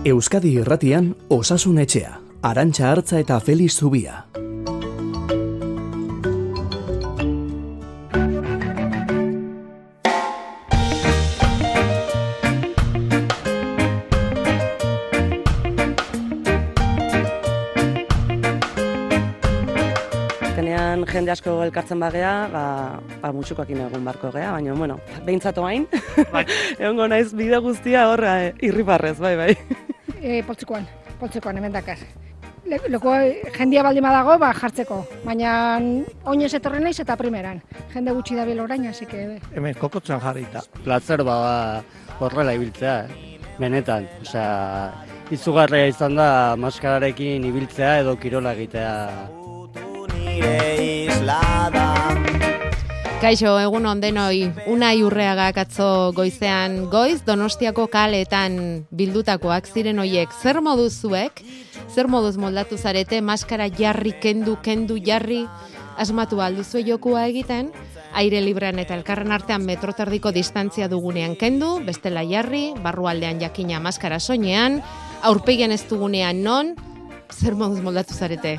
Euskadi Irratian Osasun Etxea, Arantxa Artza eta Feliz Zubia. Azkenean jende asko elkartzen bagea, ba, ba mutxukoak egon barko gea, baina, bueno, behintzatu hain, Bai. egongo naiz bide guztia horra eh, irribarrez, bai, bai. E, poltsikoan, poltsikoan hemen dakar. Le, leko jendia baldin badago, ba, jartzeko. Baina oinez etorri naiz eta primeran. Jende gutxi dabil orain, hasi que... Hemen kokotzen jarrita. Plazer ba, ba horrela ibiltzea, eh? benetan. Osea, izugarria izan da maskararekin ibiltzea edo kirola egitea. Kaixo, egun ondenoi, unai urreagak atzo goizean goiz, donostiako kaleetan bildutakoak ziren hoiek, zer moduz zuek, zer moduz moldatu zarete, maskara jarri, kendu, kendu, jarri, asmatu alduzue jokua egiten, aire librean eta elkarren artean metroterdiko distantzia dugunean kendu, bestela jarri, barrualdean jakina maskara soinean, aurpegian ez dugunean non, zer moduz moldatu zarete.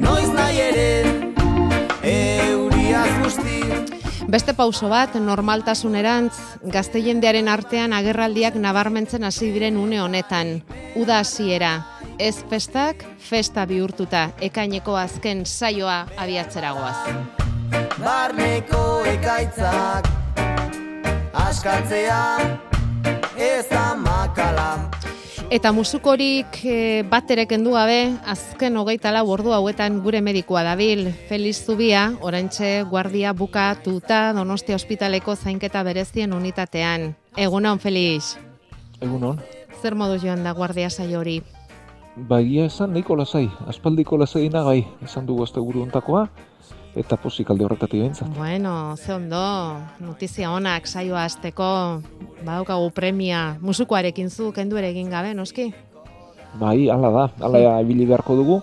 Noiz nahi ere Beste pauso bat, normaltasunerantz, gazte jendearen artean agerraldiak nabarmentzen hasi diren une honetan. Uda hasiera, ez festak, festa bihurtuta, ekaineko azken saioa abiatzeragoaz. Barneko ekaitzak Askatzea Ez da makala Eta musukorik e, bat ere kendu gabe, azken hogeita lau ordu hauetan gure medikoa dabil. Feliz Zubia, oraintxe guardia bukatuta Donostia Ospitaleko zainketa berezien unitatean. Egunon, Feliz. Egunon. Zer modu joan da guardia saio hori? Ba, egia esan nahiko lasai, aspaldiko lasai bai, esan dugu azte guru ontakoa, eta pozik alde horretatik behintzat. Bueno, ze ondo, notizia onak saioa azteko, badaukagu premia, musukoarekin zu, kendu ere egin gabe, noski? Bai, hala da, hala ibili beharko dugu,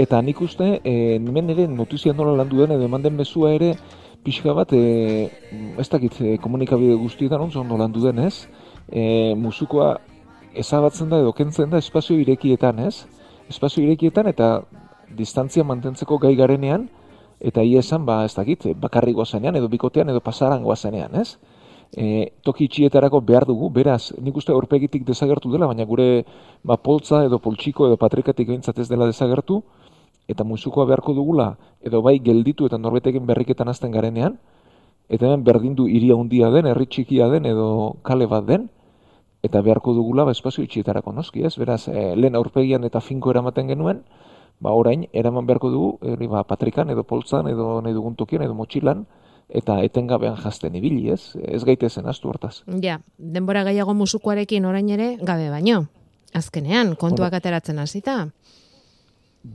eta nik uste, e, hemen ere notizia nola landu den, edo eman den bezua ere, pixka bat, e, ez dakit, e, komunikabide guztietan ontzo ondo landu den, ez? E, musukoa ezabatzen da edo kentzen da espazio irekietan, ez? Espazio irekietan eta distantzia mantentzeko gai garenean, eta ia esan, ba, ez dakit, bakarri goazenean, edo bikotean, edo pasaran goazenean, ez? E, toki itxietarako behar dugu, beraz, nik uste aurpegitik desagertu dela, baina gure ba, poltza edo poltsiko edo patrikatik behintzat ez dela desagertu, eta musukoa beharko dugula, edo bai gelditu eta norbetekin berriketan azten garenean, eta hemen berdindu iria handia den, herri txikia den, edo kale bat den, eta beharko dugula ba, espazio itxietarako noski, ez? Beraz, e, lehen aurpegian eta finko eramaten genuen, ba orain eraman beharko dugu hori ba patrikan edo poltzan edo nahi dugun tokian edo motxilan eta etengabean jasten ibili, ez? Ez gaitezen astu hortaz. Ja, denbora gehiago musukoarekin orain ere gabe baino. Azkenean, kontuak ateratzen hasita.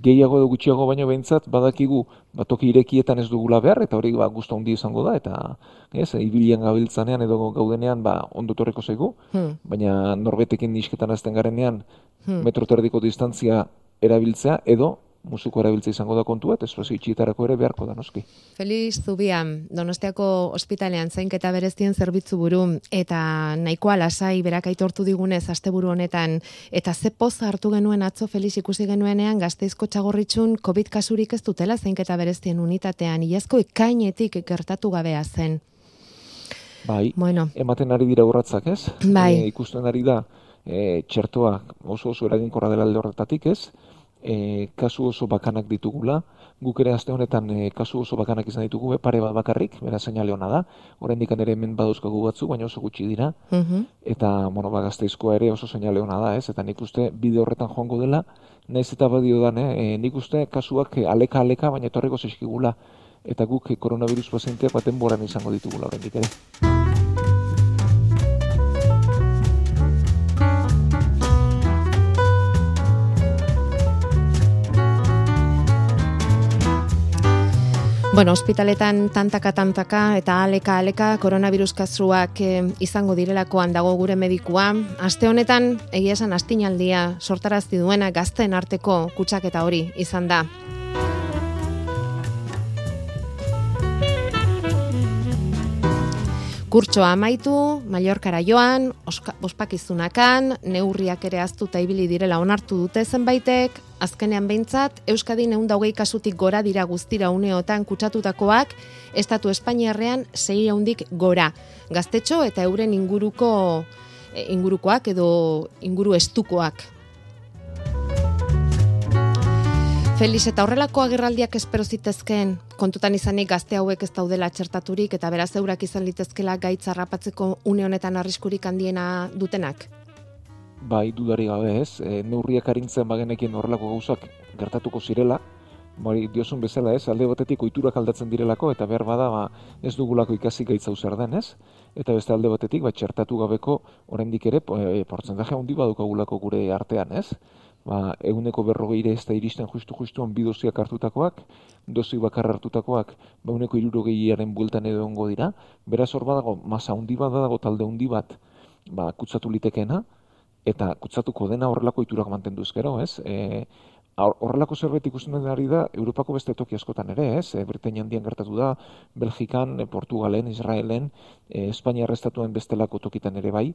Gehiago edo gutxiago baino behintzat badakigu ba, toki irekietan ez dugula behar eta hori ba gustu handi izango da eta ez ibilian gabiltzanean edo gaudenean ba ondo torreko zaigu, Hmm. baina norbetekin nisketan azten garenean Hmm. metro terdiko distantzia erabiltzea edo musuko erabiltzea izango da kontua eta espazio itxietarako ere beharko da noski. Feliz Zubia, Donostiako ospitalean zainketa berezien zerbitzu buru eta nahikoa lasai berak aitortu digunez asteburu honetan eta ze poz hartu genuen atzo Feliz ikusi genuenean Gasteizko txagorritxun Covid kasurik ez dutela zainketa berezien unitatean iazko ekainetik gertatu gabea zen. Bai, Bueno, ematen ari dira urratzak, ez? Bai. E, ikusten ari da e, txertoa oso oso eraginkorra dela alde horretatik, ez? E, kasu oso bakanak ditugula, guk ere aste honetan e, kasu oso bakanak izan ditugu, be, pare bat bakarrik, bera seinale ona da, oraindik ere hemen badauzkagu batzu, baina oso gutxi dira, mhm. eta, bueno, ba, gazteizkoa ere oso seinale ona da, ez? Eta nik uste bide horretan joango dela, naiz eta badio dan, eh? e, nik uste kasuak aleka-aleka, baina etorreko zeskigula, eta guk koronavirus pazienteak baten boran izango ditugula oraindik ere. Bueno, ospitaletan tantaka-tantaka eta aleka-aleka koronavirus kasuak eh, izango direlakoan dago gure medikua. Aste honetan, egia esan astinaldia sortarazti duena gazten arteko kutsaketa hori izan da. Kurtsoa amaitu, Mallorkara joan, ospakizunakan, neurriak ere aztuta ibili direla onartu dute zenbaitek, azkenean behintzat, Euskadin egun hogei kasutik gora dira guztira uneotan kutsatutakoak, Estatu Espainiarrean sei hundik gora. Gaztetxo eta euren inguruko eh, ingurukoak edo inguru estukoak. Felix, eta horrelako agerraldiak espero zitezkeen, kontutan izanik gazte hauek ez daudela txertaturik eta beraz eurak izan litezkela gaitz harrapatzeko une honetan arriskurik handiena dutenak? Bai, dudari gabe ez, e, neurriak arintzen bagenekin horrelako gauzak gertatuko zirela, Bai, diosun bezala ez, alde batetik oiturak aldatzen direlako, eta behar bada ba, ez dugulako ikasi gaitza zer den ez, eta beste alde batetik, ba, txertatu gabeko oraindik ere, e, portzentaje handi badukagulako gure artean ez, ba, eguneko berrogeire ez da iristen justu-justuan bi doziak hartutakoak, dozi bakar hartutakoak, ba, eguneko irurogeiaren bueltan edo ongo dira, beraz hor badago, masa handi bat dago talde handi bat, ba, kutsatu litekeena, eta kutsatuko dena horrelako iturak mantendu ezkero, ez? E, hor- horrelako zerbait ikusten den ari da Europako beste toki askotan ere, ez? E, Britainia handian gertatu da, Belgikan, e, Portugalen, Israelen, e, Espainia arrestatuen bestelako tokitan ere bai.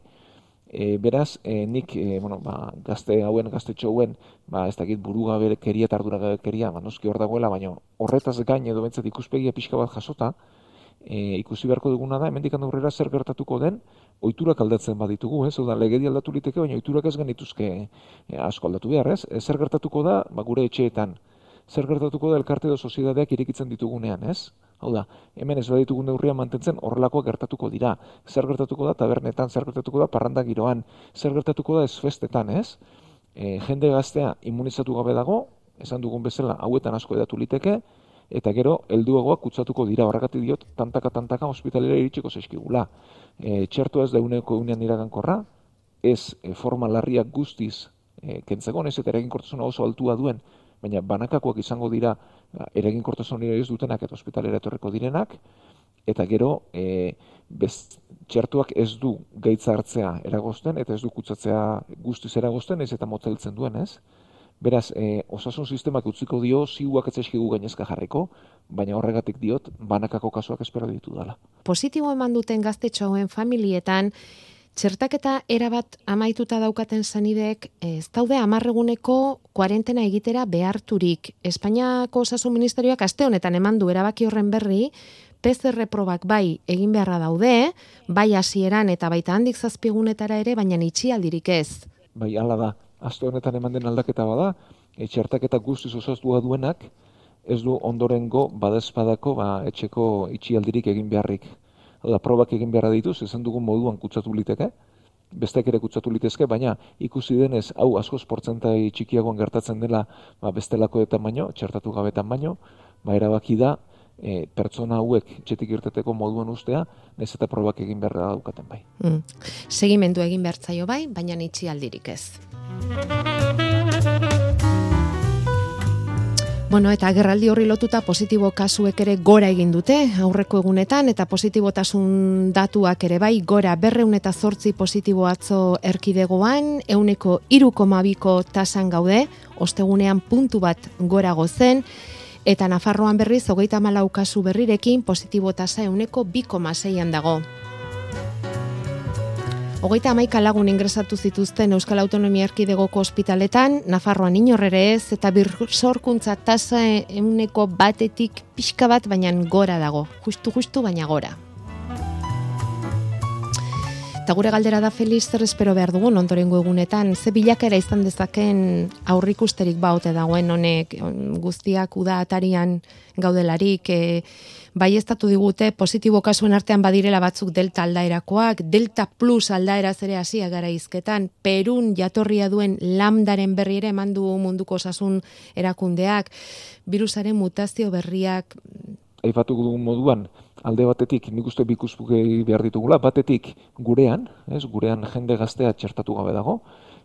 E, beraz, e, nik, e, bueno, ba, gazte hauen, gaztetxo hauen, ba, ez dakit burugabekeria eta arduragabekeria, ba, noski hor dagoela, baina horretaz gain edo bentsat ikuspegia pixka bat jasota, e, ikusi beharko duguna da, hemendik aurrera zer gertatuko den, oiturak aldatzen baditugu, ez? Oda, legedi aldatu liteke, baina oiturak ez genituzke e, asko aldatu behar, ez? E, zer gertatuko da, ba, gure etxeetan, zer gertatuko da elkarte edo soziedadeak irekitzen ditugunean, ez? Hau da, hemen ez baditugun neurria mantentzen horrelakoak gertatuko dira. Zer gertatuko da tabernetan, zer gertatuko da parranda giroan, zer gertatuko da ez festetan, ez? E, jende gaztea immunizatu gabe dago, esan dugun bezala hauetan asko edatu liteke, eta gero helduagoak kutsatuko dira horregatik diot tantaka tantaka ospitalera iritsiko zaizkigula. E, txertua ez da uneko unean iragankorra, ez e, forma larriak guztiz e, kentzeko, ez eta eraginkortasuna oso altua duen, baina banakakoak izango dira ba, eraginkortasuna ez dutenak eta ospitalera etorreko direnak, eta gero e, bez, txertuak ez du gaitza hartzea eragozten, eta ez du kutsatzea guztiz eragozten, ez eta motzeltzen duen, ez? Beraz, e, osasun sistemak utziko dio ziuak etzeskigu gainezka jarriko, baina horregatik diot, banakako kasuak espero ditu dala. Positibo eman duten gaztetxo familietan, txertaketa erabat amaituta daukaten zanideek ez daude amarreguneko kuarentena egitera beharturik. Espainiako osasun ministerioak aste honetan eman du erabaki horren berri, PCR probak bai egin beharra daude, bai hasieran eta baita handik zazpigunetara ere, baina itxialdirik ez. Bai, hala da, aste honetan eman den aldaketa bada, e, txertaketa guztiz osastua duenak, ez du ondorengo badezpadako ba, etxeko itxialdirik egin beharrik. Hau da, probak egin beharra dituz, esan dugun moduan kutsatu liteke, bestek ere kutsatu litezke, baina ikusi denez, hau askoz portzentai txikiagoan gertatzen dela ba, bestelakoetan baino, txertatu gabetan baino, ba, erabaki da, e, pertsona hauek txetik irteteko moduan ustea, nez eta probak egin beharra daukaten bai. Mm. Segimendu egin behartzaio bai, baina itxialdirik ez. Bueno, eta agerraldi horri lotuta positibo kasuek ere gora egin dute aurreko egunetan eta positibotasun datuak ere bai gora berreun eta zortzi positibo atzo erkidegoan, euneko irukomabiko tasan gaude, ostegunean puntu bat gora gozen, eta Nafarroan berriz hogeita malau kasu berrirekin positibo tasa euneko bikomaseian dago. Hogeita amaika lagun ingresatu zituzten Euskal Autonomia Erkidegoko ospitaletan, Nafarroan inorrere ez, eta birsorkuntza tasa euneko batetik pixka bat, baina gora dago. Justu-justu, baina gora. Eta gure galdera da Felix zer espero behar dugun ondorengo egunetan, ze bilakera izan dezaken aurrikusterik baute dagoen honek guztiak uda atarian gaudelarik, e, bai estatu digute positibo kasuen artean badirela batzuk delta aldaerakoak, delta plus aldaeraz ere hasia gara izketan, Perun jatorria duen lambdaren berri ere eman du munduko osasun erakundeak, virusaren mutazio berriak aipatu dugun moduan, alde batetik nik uste bikuspukei behar ditugula, batetik gurean, ez, gurean jende gaztea txertatu gabe dago,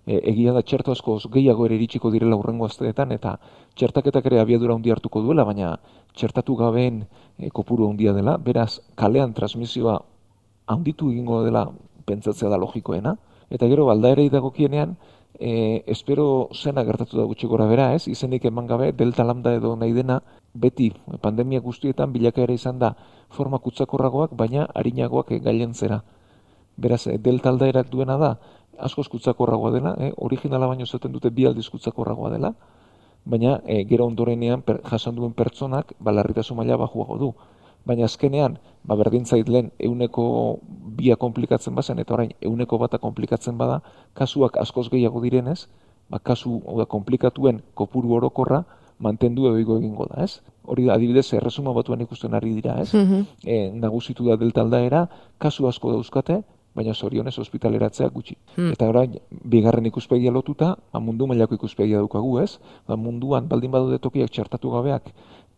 e, egia da txerto asko gehiago ere iritsiko direla urrengo asteetan, eta txertaketak ere abiadura handi hartuko duela, baina txertatu gabeen e, kopuru handia dela, beraz kalean transmisioa handitu egingo dela pentsatzea da logikoena, eta gero aldaerei dagokienean, e, espero zena gertatu da gutxi gora bera, ez? Izenik eman gabe, delta lambda edo nahi dena, beti pandemia guztietan bilakaera izan da forma kutsakorragoak, baina harinagoak e, gailentzera. Beraz, delta aldaerak duena da, askoz kutsakorragoa dela, e, originala baino zaten dute bi aldiz kutsakorragoa dela, baina e, gero ondorenean per, jasan duen pertsonak balarritasun maila bajuago du. Baina azkenean, ba berdin zait lehen euneko bia komplikatzen bazen, eta orain euneko bata komplikatzen bada, kasuak askoz gehiago direnez, ba kasu da, komplikatuen kopuru orokorra mantendu edo egingo da, ez? Hori da, adibidez, erresuma batuan ikusten ari dira, ez? Mm nagusitu da delta aldaera, kasu asko dauzkate, baina zorionez ospitaleratzea gutxi. Hmm. Eta orain, bigarren ikuspegia lotuta, ba, mundu mailako ikuspegia daukagu, ez? Ba, munduan, baldin badaude tokiak txertatu gabeak,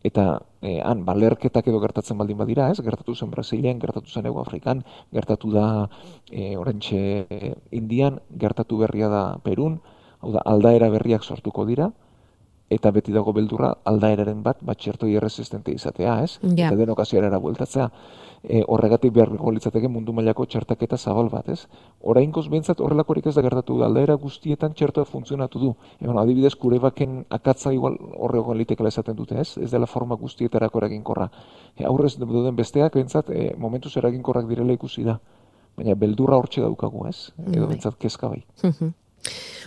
eta e, han balerketak edo gertatzen baldin badira, ez? Gertatu zen Brasilean, gertatu zen Ego Afrikan, gertatu da e, orentxe e, Indian, gertatu berria da Perun, hau da, aldaera berriak sortuko dira, eta beti dago beldurra aldaeraren bat, bat txertoi erresistente izatea, ez? Ja. Eta denok azierara bueltatzea e, horregatik behar litzateke mundu mailako txertaketa zabal bat, ez? Orainkoz behintzat horrelakorik ez da gertatu da, aldaera guztietan txertoa funtzionatu du. E, bueno, adibidez, kure baken akatza igual horrego litekela esaten dute, ez? Ez dela forma guztietarako eraginkorra. E, aurrez duden besteak, behintzat, e, momentuz eraginkorrak direla ikusi da. Baina beldurra hortxe daukagu, ez? Edo bai. behintzat kezka bai.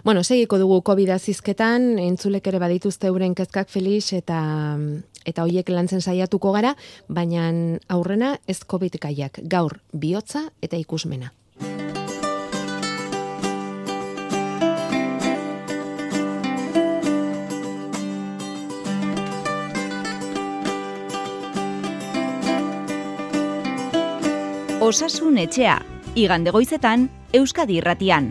Bueno, segiko dugu COVID azizketan, entzulek ere badituzte euren kezkak Felix eta eta hoiek lantzen saiatuko gara, baina aurrena ez COVID gaiak, gaur bihotza eta ikusmena. Osasun etxea, igande goizetan, Euskadi irratian.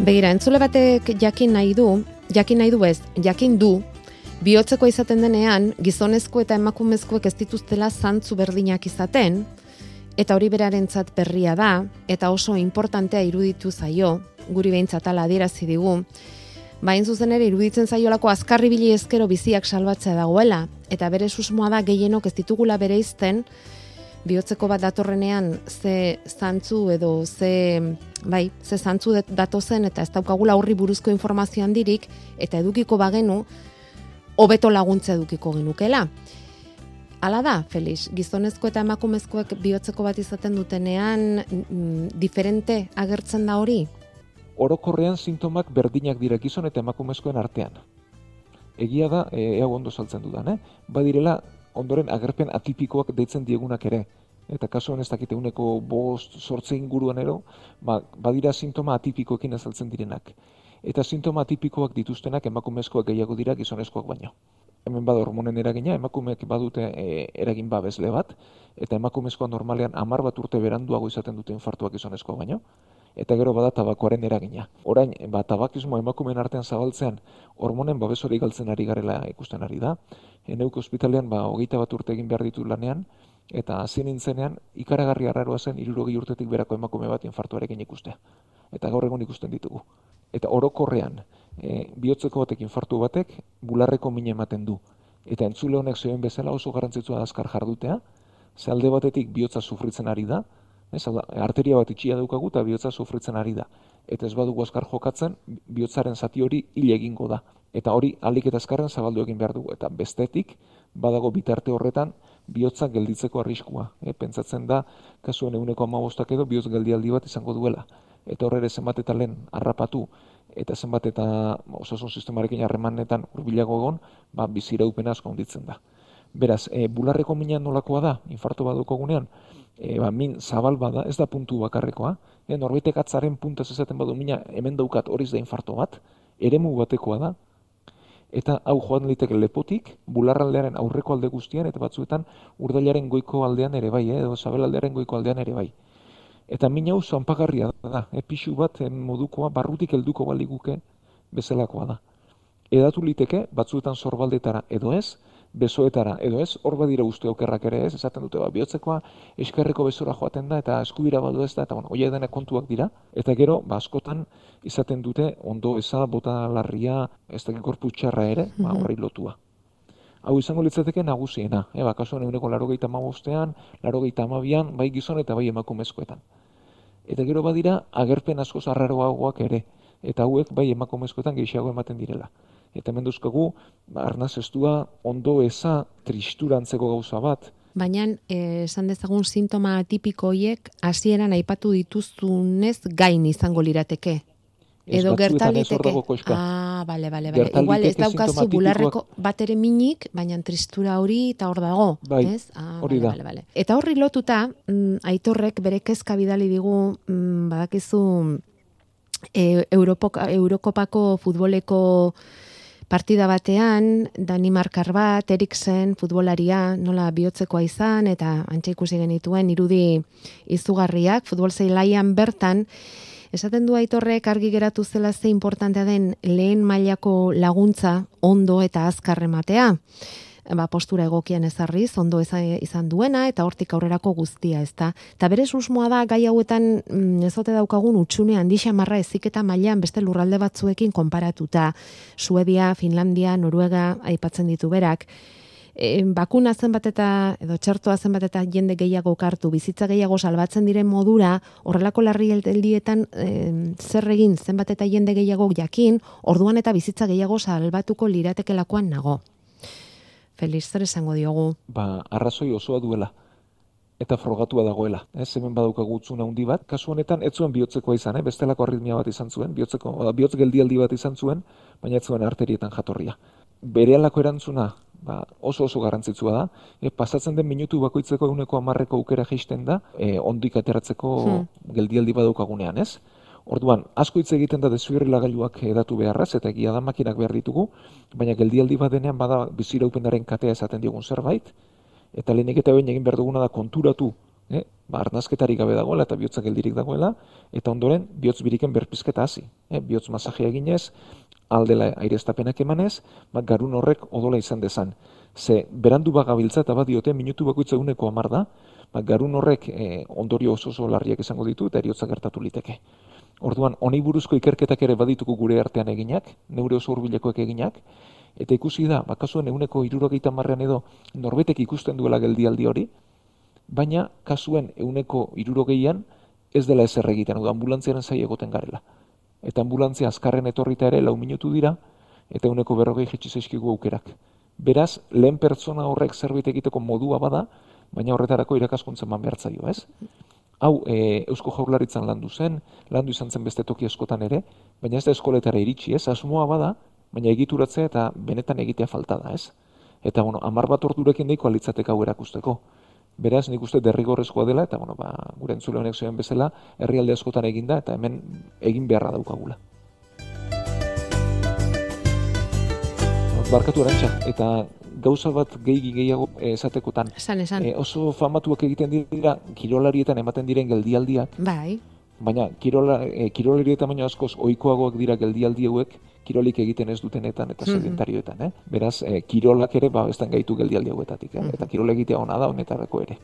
Begira, entzule batek jakin nahi du, jakin nahi du ez, jakin du, bihotzeko izaten denean, gizonezko eta emakumezkoek ez dituztela zantzu berdinak izaten, eta hori berarentzat berria da, eta oso importantea iruditu zaio, guri behintzat ala adierazi digu, Bain zuzen ere iruditzen zaiolako azkarri bili ezkero biziak salbatzea dagoela, eta bere susmoa da gehienok ez ditugula bere izten, bihotzeko bat datorrenean ze zantzu edo ze bai, ze zantzu datozen eta ez daukagula horri buruzko informazio handirik eta edukiko bagenu hobeto laguntza edukiko genukela. Hala da, Felix, gizonezko eta emakumezkoek bihotzeko bat izaten dutenean mm, diferente agertzen da hori? Orokorrean sintomak berdinak dira gizon eta emakumezkoen artean. Egia da, e, ondo saltzen dudan, eh? Badirela, ondoren agerpen atipikoak deitzen diegunak ere eta kasu ez dakite uneko bost sortze inguruan ero, ba, badira sintoma atipikoekin azaltzen direnak. Eta sintoma atipikoak dituztenak emakumezkoak gehiago dira gizonezkoak baino. Hemen bada hormonen eragina, emakumeek badute e, eragin babesle bat, eta emakumezkoa normalean amar bat urte beranduago izaten dute infartuak gizonezkoak baino, eta gero bada tabakoaren eragina. Orain, ba, tabakismo emakumeen artean zabaltzean hormonen babesori galtzen ari garela ikusten ari da. Eneuk ospitalean, ba, hogeita bat urte egin behar ditu lanean, eta hasi nintzenean ikaragarri arraroa zen 60 urtetik berako emakume bat infartuarekin ikustea. Eta gaur egun ikusten ditugu. Eta orokorrean, e, bihotzeko batek infartu batek bularreko min ematen du. Eta entzule honek zioen bezala oso garrantzitsua da azkar jardutea, ze alde batetik bihotza sufritzen ari da, ez, arteria bat itxia daukagu eta bihotza sufritzen ari da. Eta ez badugu azkar jokatzen, bihotzaren zati hori hile egingo da. Eta hori alik eta azkarren zabaldu egin behar dugu. Eta bestetik, badago bitarte horretan, bihotza gelditzeko arriskua. E, pentsatzen da, kasuen eguneko amabostak edo, bihotz geldialdi bat izango duela. Eta horre zenbat eta lehen harrapatu, eta zenbat eta osasun sistemarekin harremanetan urbilago egon, ba, bizira upena asko onditzen da. Beraz, e, bularreko mina nolakoa da, infarto baduko gunean, e, ba, min zabal bada, ez da puntu bakarrekoa, e, norbaitek atzaren punta ezaten badu mina hemen daukat horiz da infarto bat, eremu batekoa da, eta hau joan liteke lepotik, bularraldearen aurreko alde guztian, eta batzuetan urdailaren goiko aldean ere bai, eh, edo zabelaldearen goiko aldean ere bai. Eta min hau zanpagarria da, e, pixu bat modukoa, barrutik helduko baliguke bezalakoa da. Edatu liteke, batzuetan zorbaldetara edo ez, besoetara edo ez, hor badira uste okerrak ere ez, esaten dute, ba, bihotzekoa eskerreko bezora joaten da, eta eskubira badu ez da, eta bueno, oia dena kontuak dira, eta gero, ba, askotan, izaten dute, ondo eza, bota larria, ez da korpu txarra ere, ba, mhm. horri lotua. hau izango litzateke nagusiena. E, ba, kasuan eguneko larogeita amabostean, larogeita amabian, bai gizon eta bai emakumezkoetan. Eta gero badira, agerpen asko zarraroagoak ere. Eta hauek bai emakumezkoetan gehiago ematen direla. Eta hemen duzkagu, arnaz estua, ondo eza, tristurantzeko gauza bat, Baina, eh, esan dezagun sintoma tipiko hoiek hasieran aipatu dituzunez gain izango lirateke. Ez Edo ez gertaliteke. Ah, bale, bale, bale. Igual ez daukazu bularreko bat ere minik, baina tristura hori eta hor dago. Bai, ez? Ah, hori bale, da. Bale, bale. Eta horri lotuta, mm, aitorrek bere kezka bidali digu, mm, badakizu, e, Europoka, Eurokopako futboleko partida batean, Danimarkar bat, Eriksen, futbolaria, nola bihotzekoa izan, eta antxe ikusi genituen irudi izugarriak, futbol zeilaian bertan, esaten du aitorrek argi geratu zela ze importantea den lehen mailako laguntza ondo eta azkar ematea ba, postura egokian ezarriz, ondo izan duena, eta hortik aurrerako guztia, ezta. Eta bere susmoa da, gai hauetan mm, ezote daukagun utxune handi xamarra eziketa mailan beste lurralde batzuekin konparatuta. Suedia, Finlandia, Noruega, aipatzen ditu berak. E, bakuna zenbat eta, edo txertoa zenbat eta jende gehiago kartu, bizitza gehiago salbatzen diren modura, horrelako larri heldietan e, zer egin zenbat eta jende gehiago jakin, orduan eta bizitza gehiago salbatuko liratekelakoan nago. Feliz, zer esango diogu? ba, arrazoi osoa duela eta frogatua dagoela. Ez hemen badaukagu hutsune handi bat, kasu honetan ez zuen bihotzekoa izan, eh? bestelako arritmia bat izan zuen, bihotzeko, oda, bihotz geldialdi bat izan zuen, baina ez zuen arterietan jatorria. Bere erantzuna ba, oso oso garrantzitsua da, e, pasatzen den minutu bakoitzeko eguneko amarreko aukera jaisten da, e, ondik ateratzeko Hmm. geldialdi badaukagunean, ez? Orduan, asko hitz egiten da desfibrilagailuak edatu beharraz, eta egia da makinak behar ditugu, baina geldialdi bat denean bada biziraupenaren katea esaten diogun zerbait, eta lehenik eta behin egin behar duguna da konturatu, eh? ba, arnazketarik gabe dagoela eta bihotza geldirik dagoela, eta ondoren bihotz biriken berpizketa hasi. Eh? Bihotz masajea eginez, aldela aireztapenak emanez, ba, garun horrek odola izan dezan. Ze, berandu bagabiltza eta badiote minutu bakoitza eguneko amar da, ba, garun horrek eh, ondorio oso oso larriak izango ditu eta eriotza gertatu liteke. Orduan, honi buruzko ikerketak ere badituko gure artean eginak, neure oso hurbilekoek eginak, eta ikusi da, bakasuen eguneko irurogeita marrean edo norbetek ikusten duela geldialdi hori, baina kasuen eguneko irurogeian ez dela ezer egiten, da, ambulantziaren zai egoten garela. Eta ambulantzia azkarren etorrita ere lau minutu dira, eta eguneko berrogei jetxi zaizkigu aukerak. Beraz, lehen pertsona horrek zerbait egiteko modua bada, baina horretarako irakaskuntza eman behar zaio, ez? Hau, e, Eusko Jaurlaritzan landu zen, landu izan zen beste toki askotan ere, baina ez da eskoletara iritsi, ez? Asmoa bada, baina egituratzea eta benetan egitea falta da, ez? Eta, bueno, amar bat ordurekin deiko alitzateka hau erakusteko. Beraz, nik uste derrigorrezkoa dela, eta, bueno, ba, gure entzule honek zioen bezala, herrialde askotan eginda, eta hemen egin beharra daukagula. Barkatu arantxa, eta gauza bat gehi gehiago eh, esatekotan. Esan, esan. Eh, oso famatuak egiten dira, kirolarietan ematen diren geldialdiak, Bai, baina kirola, e, kirolarietan baino askoz ohikoagoak dira geldialdi hauek kirolik egiten ez dutenetan eta Mhm. sedentarioetan, eh? Beraz, e, kirolak ere ba ez gaitu geldialdi hauetatik, eh? Eta kirol egitea ona da honetarako ere.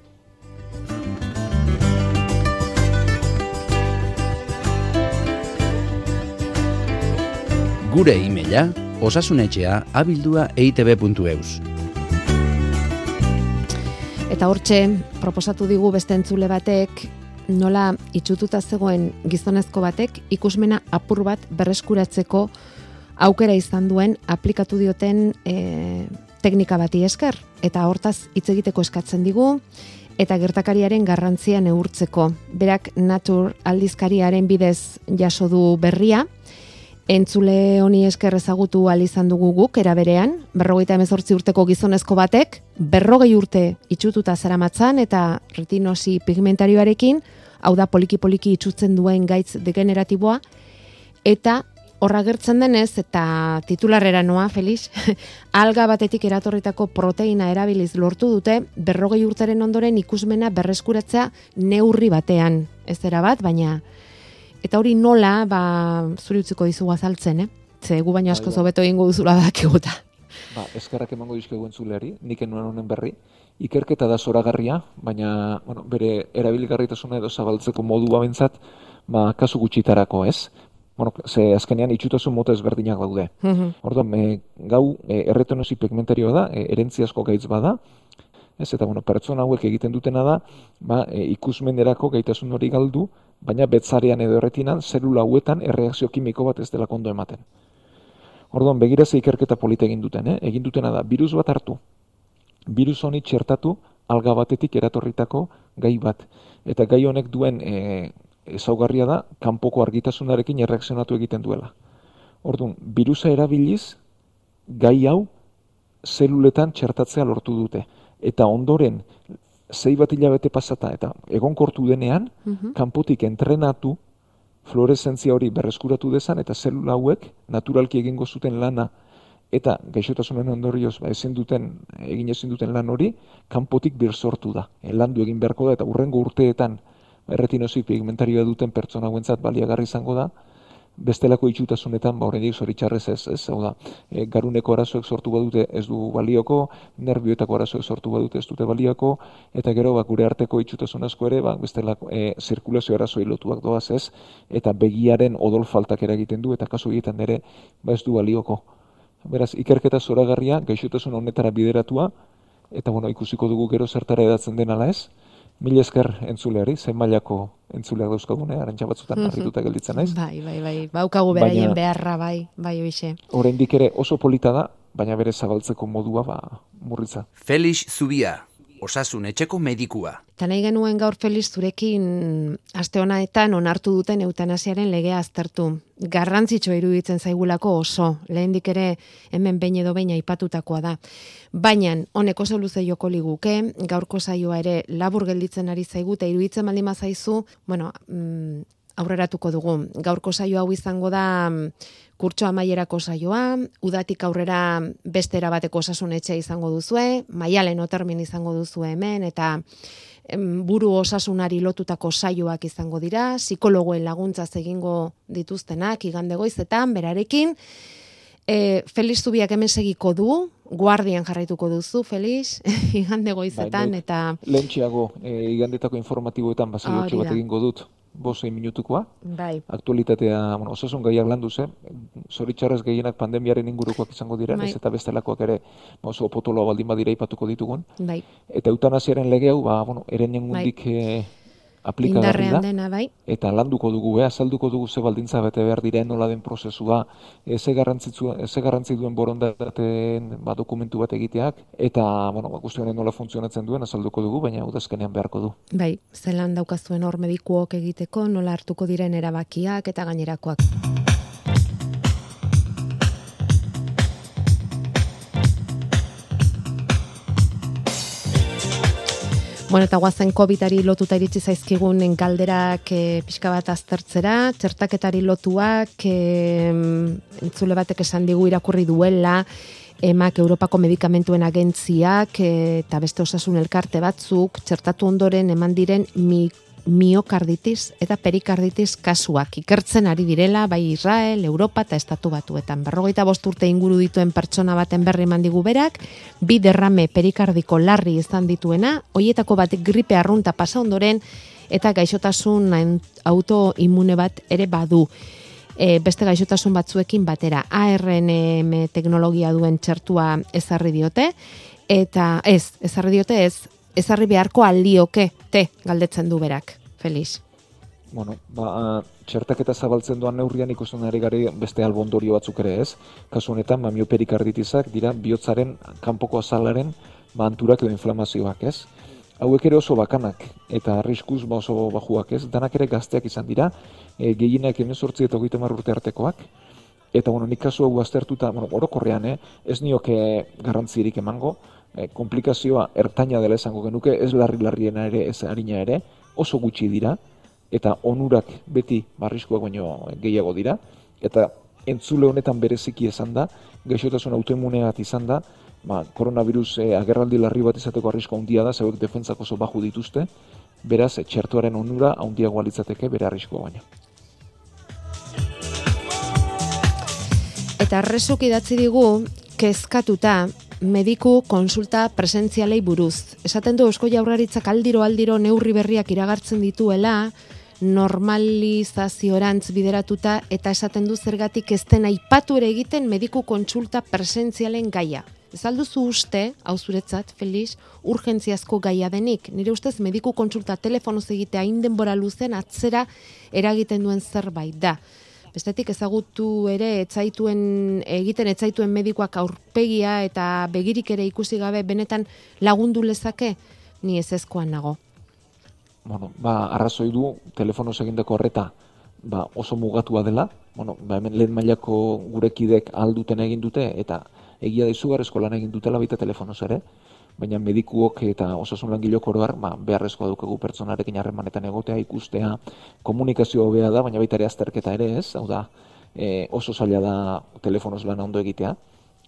Gure e-maila osasunetxea abildua eitb.eus. Eta hortxe, proposatu digu beste entzule batek, nola itxututa zegoen gizonezko batek ikusmena apur bat berreskuratzeko aukera izan duen aplikatu dioten e, teknika bati esker. Eta hortaz hitz egiteko eskatzen digu, eta gertakariaren garrantzia neurtzeko. Berak Natur aldizkariaren bidez jaso du berria, Entzule honi esker ezagutu al izan dugu guk eraberean, berrogeita emezortzi urteko gizonezko batek, berrogei urte itxututa zaramatzan eta retinosi pigmentarioarekin, hau da poliki-poliki itxutzen duen gaitz degeneratiboa, eta horra gertzen denez, eta titularrera noa, Felix, alga batetik eratorritako proteina erabiliz lortu dute, berrogei urteren ondoren ikusmena berreskuratzea neurri batean. Ez era bat, baina Eta hori nola, ba, zuri utziko dizugu azaltzen, eh? Ze gu baino asko Bai, bai. zobeto egingo duzula dakiguta. Ba, eskerrak emango dizkegu entzuleari, nik enuen honen berri. Ikerketa da zoragarria, baina bueno, bere erabilgarritasuna edo zabaltzeko modua bentzat, ba, kasu gutxitarako ez. Bueno, ze azkenean itxutasun mota ezberdinak daude. Mhm. Orduan, me, gau e, erretenosi pigmentarioa da, e, erentziazko gaitz bada, ez eta bueno, pertsona hauek egiten dutena da, ba, e, ikusmenerako gaitasun hori galdu, baina betzarean edo erretinan zelula hauetan erreakzio kimiko bat ez dela kondo ematen. Orduan, begira ze ikerketa polita egin duten, eh? egin dutena da, virus bat hartu, virus honi txertatu alga batetik eratorritako gai bat. Eta gai honek duen e, ezaugarria da, kanpoko argitasunarekin erreakzionatu egiten duela. Orduan, virusa erabiliz, gai hau zeluletan txertatzea lortu dute. Eta ondoren, zei bat hilabete pasata, eta egonkortu denean, kanpotik entrenatu, fluoreszentzia hori berreskuratu dezan, eta zelula hauek naturalki egingo zuten lana, eta gaixotasunen ondorioz ba, ezin duten, egin ezin duten lan hori, kanpotik bir sortu da. E, landu egin beharko da, eta urrengo urteetan, erretinosi pigmentarioa duten pertsona guentzat baliagarri izango da, bestelako itxutasunetan, ba, horrendik zoritxarrez ez, ez, hau da, e, garuneko arazoek sortu badute ez du balioko, nervioetako arazoek sortu badute ez dute balioko, eta gero, ba, gure arteko itxutasun asko ere, ba, bestelako e, zirkulazio arazoi lotuak doaz ez, eta begiaren odol faltak eragiten du, eta kasu egiten ere, ba, ez du balioko. Beraz, ikerketa zoragarria, gaixotasun honetara bideratua, eta bueno, ikusiko dugu gero zertara edatzen den ala ez, Mil esker entzuleari, zein mailako entzuleak dauzkagune, arantxa batzutan Mhm. harrituta gelditzen naiz. Bai, bai, bai. Baukagu beraien Baina- beharra, bai, bai, hoixe. Oraindik ere oso polita da, baina bere zabaltzeko modua ba, murritza. Felix Zubia, osasun etxeko medikua. Eta nahi genuen gaur Feliz zurekin aste honetan onartu duten eutanasiaren legea aztertu. Garrantzitsua iruditzen zaigulako oso, lehendik ere hemen behin edo behin aipatutakoa da. Baina honek oso luze joko liguke, gaurko saioa ere labur gelditzen ari zaigu eta iruditzen baldin bazaizu, bueno, mm, aurreratuko dugu. Gaurko saio hau izango da mm, kurtso amaierako saioa, udatik aurrera beste erabateko osasun etxea izango duzue, maialen otermin izango duzue hemen, eta buru osasunari lotutako saioak izango dira, psikologoen laguntzaz egingo dituztenak igande goizetan, berarekin, E, Feliz Zubiak hemen segiko du, guardian jarraituko duzu, Feliz, igande goizetan, Bai, eta Lehentxeago, e, igandetako informatiboetan da. bat egingo dut, bosei minutukoa. bai, Aktualitatea, bueno, osasun gaiak landu ze, zoritxarrez gehienak pandemiaren ingurukoak izango dira, Bai. ez eta bestelakoak ere ba, oso potoloa baldin badira ipatuko ditugun. bai, Eta eutanasiaren lege hau, ba, bueno, eren nengundik e, aplikagarri da. dena, bai, eta landuko dugu, eh, azalduko dugu ze baldintza bete behar diren nola den prozesua, ze garrantzitzu ze garrantzi duen borondateen ba, dokumentu bat egiteak eta bueno, ba guzti honen nola funtzionatzen duen azalduko dugu, baina udazkenean beharko du. bai, zelan daukazuen hor medikuok egiteko, nola hartuko diren erabakiak eta gainerakoak. Bueno, eta guazen COVID-ari lotuta iritsi zaizkigun galderak e, pixka bat aztertzera, txertaketari lotuak, e, entzule batek esan digu irakurri duela, emak Europako medikamentuen agentziak e, eta beste osasun elkarte batzuk txertatu ondoren eman diren mi, miokarditis eta perikarditis kasuak ikertzen ari direla bai Israel, Europa eta Estatu Batuetan. Berrogeita bost urte inguru dituen pertsona baten berri eman digu berak, bi derrame perikardiko larri izan dituena, hoietako bat gripe arrunta pasa ondoren eta gaixotasun autoimmune bat ere badu. E, beste gaixotasun batzuekin batera ARNM teknologia duen txertua ezarri diote eta ez, ezarri diote ez, ezarri beharko aldioke te galdetzen du berak, Felix. Bueno, ba, txertaketa zabaltzen doan neurrian ikusten ari gari beste albondorio batzuk ere ez. Kasu honetan, ba, mioperikarditizak dira bihotzaren kanpoko azalaren ba, edo inflamazioak ez. Hauek ere oso bakanak eta arriskuz ba oso bajuak ez. Danak ere gazteak izan dira, e, gehienak emezortzi eta hogeita urte artekoak. Eta bueno, nik kasu hau aztertuta, bueno, orokorrean, eh, ez nioke garrantzirik emango, eh, komplikazioa ertaina dela esango genuke, ez larri-larriena ere, ez harina ere, oso gutxi dira, eta onurak beti barrizkoak baino gehiago dira, eta entzule honetan bereziki esan da, gaixotasun autoimmune bat izan da, ba, koronavirus eh, agerraldi larri bat izateko arrisko handia da, zeuek defentzak oso baju dituzte, beraz, txertuaren onura handiagoa litzateke bere arriskoa baino. Eta resuk idatzi digu, kezkatuta, mediku konsulta presentzialei buruz. Esaten du Eusko Jaurlaritzak aldiro aldiro neurri berriak iragartzen dituela, normalizaziorantz bideratuta eta esaten du zergatik ez den aipatu ere egiten mediku kontsulta presentzialen gaia. Ez alduzu uste, hau zuretzat, Felix, urgentziazko gaia denik. Nire ustez mediku kontsulta telefonoz egitea hain denbora luzen atzera eragiten duen zerbait da. Bestetik ezagutu ere etzaituen egiten etzaituen medikoak aurpegia eta begirik ere ikusi gabe benetan lagundu lezake ni ez ezkoan nago. bueno, ba, arrazoi du telefonoz egindako horreta ba, oso mugatua dela, bueno, ba, hemen lehen mailako gurekidek alduten egin dute, eta egia da izugarrezko lan egin dutela baita telefonoz ere, baina medikuok eta osasun langilok oroar, ba, beharrezkoa dukagu pertsonarekin harremanetan egotea, ikustea, komunikazio hobea da, baina baita ere azterketa ere ez, hau da, e, oso zaila da telefonoz lan ondo egitea,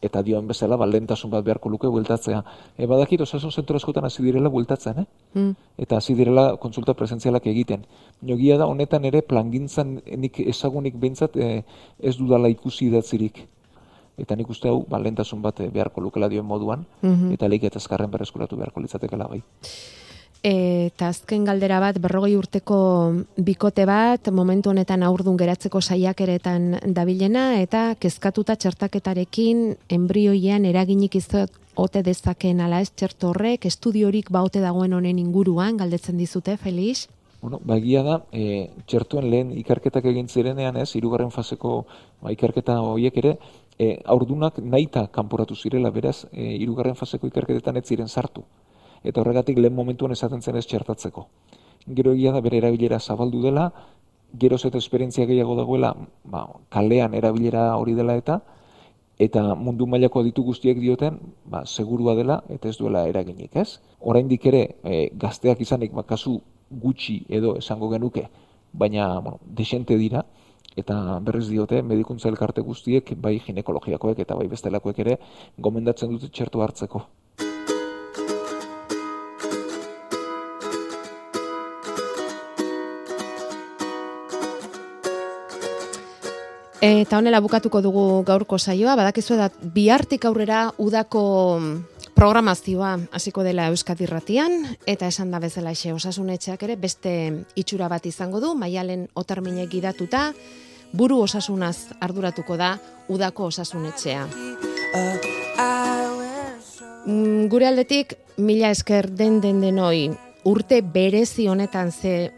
eta dioen bezala, ba, lehentasun bat beharko luke bueltatzea. E, badakit, osasun zentro askotan hasi direla bueltatzen, eh? Mm. eta hasi direla kontsulta presentzialak egiten. Jogia da, honetan ere, plangintzan nik ezagunik behintzat e, ez dudala ikusi idatzirik. Eta nik uste hau, ba, lehentasun bat e, beharko lukela dioen moduan, Mhm. eta leik eta azkarren berreskuratu beharko litzatekela bai. Eta azken galdera bat, berrogei urteko bikote bat, momentu honetan aurdun geratzeko saiakeretan dabilena, eta kezkatuta txertaketarekin embrioian eraginik izot ote dezakeen ala ez txerto horrek, estudiorik baote dagoen honen inguruan, galdetzen dizute, Felix? Bueno, ba, egia da, e, txertuen lehen ikerketak egin zirenean ez, hirugarren faseko ba, ikerketa horiek ere, e, aurdunak nahita kanporatu zirela, beraz, e, hirugarren faseko ikerketetan ez ziren sartu. Eta horregatik lehen momentuan esaten zen ez txertatzeko. Gero egia da bere erabilera zabaldu dela, geroz eta esperientzia gehiago dagoela, ba, kalean erabilera hori dela eta, eta mundu mailako ditu guztiek dioten, ba, segurua dela eta ez duela eraginik, ez? Oraindik ere, e, gazteak izanik, ba, kasu gutxi edo esango genuke, baina, bueno, desente dira, eta berriz diote, medikuntza elkarte guztiek, bai ginekologiakoek eta bai bestelakoek ere, gomendatzen dute txertu hartzeko. Eta honela bukatuko dugu gaurko saioa, badakizu da bihartik aurrera udako programazioa hasiko dela Euskadi Irratian eta esan da bezala xe osasunetxeak ere beste itxura bat izango du, maialen otarmine gidatuta, buru osasunaz arduratuko da udako osasunetxea. Mm, Gure aldetik, mila esker den den denoi, urte berezi honetan ze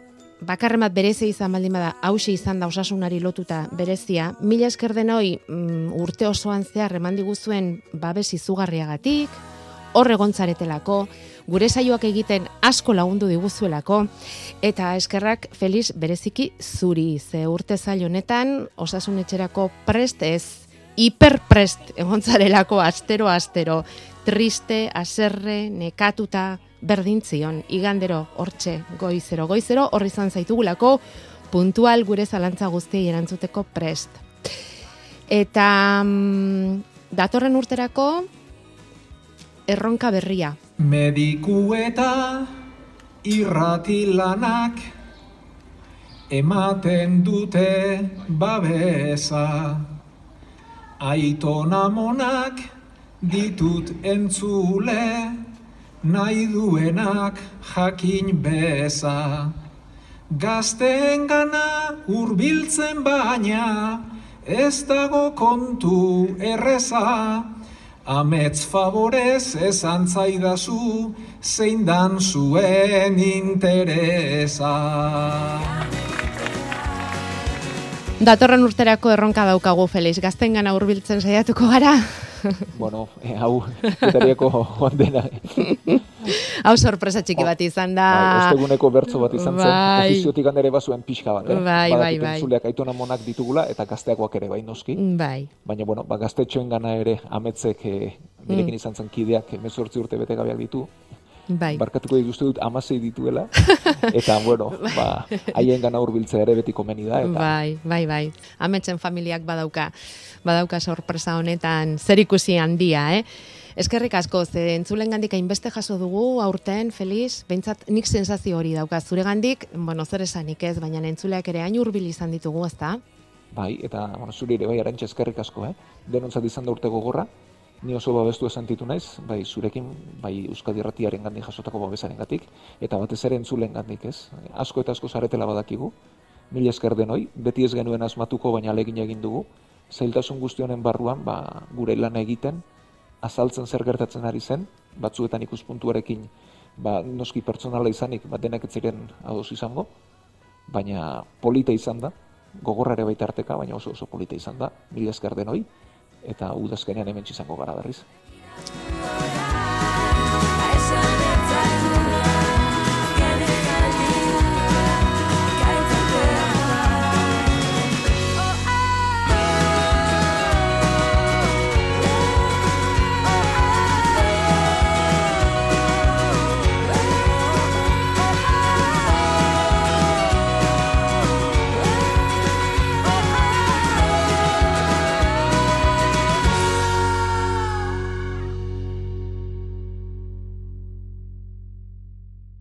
bakarren bat berezia izan baldin bada, hausi izan da osasunari lotuta berezia, mila esker denoi mm, urte osoan zehar eman diguzuen babes izugarriagatik, hor egontzaretelako, gure saioak egiten asko lagundu diguzuelako, eta eskerrak Felix bereziki zuri, ze urte zail honetan osasunetxerako prest ez, hiperprest egontzarelako astero astero, triste, aserre, nekatuta, berdintzion, igandero, hortxe, goizero, goizero, horri izan zaitugulako, puntual gure zalantza guztiei erantzuteko prest. Eta mm, datorren urterako erronka berria. Mediku eta irratilanak ematen dute babesa. Aiton amonak ditut entzule, nahi duenak jakin beza. Gazteen gana urbiltzen baina, ez dago kontu erreza. Amets favorez esan zaidazu, zein dan zuen interesa. Datorren urterako erronka daukagu Felix, gazten gana hurbiltzen saiatuko gara. bueno, e, hau, etariako ondena. Hau sorpresa txiki bat izan da. Bai, osteguneko bertso bat izan zen, Bai. ofiziotik ere bazuen pixka bat, eh? Bai, bai, bai. entzuleak aitona monak ditugula, eta gazteakoak ere, bai noski. Bai. Baina, bueno, ba, gaztetxoen gana ere ametzek e, nirekin izan zen kideak emezortzi urte bete gabeak ditu. Bai. Barkatuko dituzte dut amasei dituela. eta, bueno, ba, haien gana hurbiltzea ere beti komeni da. Eta, Bai, bai, bai. Ametsen familiak badauka, badauka sorpresa honetan zer ikusi handia, eh? Eskerrik asko, ze entzulen gandik hainbeste jaso dugu, aurten, Feliz, behintzat nik sensazio hori dauka. Zure gandik, bueno, zer esanik ez, baina entzuleak ere hain hurbil izan ditugu, ezta? Bai, eta bueno, zuri ere bai arantxa eskerrik asko, eh? Denontzat izan da urte gogorra, ni oso babestu sentitu naiz, bai zurekin, bai Euskadi Irratiaren gandik jasotako babesaren gatik, eta batez ere entzulen gandik ez. Asko eta asko zaretela badakigu, mila esker denoi, beti ez genuen asmatuko, baina alegin egin dugu, zailtasun guztionen barruan, ba, gure lan egiten, azaltzen zer gertatzen ari zen, batzuetan ikuspuntuarekin, ba, noski pertsonala izanik, bat denak ez ziren ados izango, baina polita izan da, gogorrare baita arteka, baina oso oso polita izan da, mila esker denoi, eta udazkenean hemen izango gara berriz.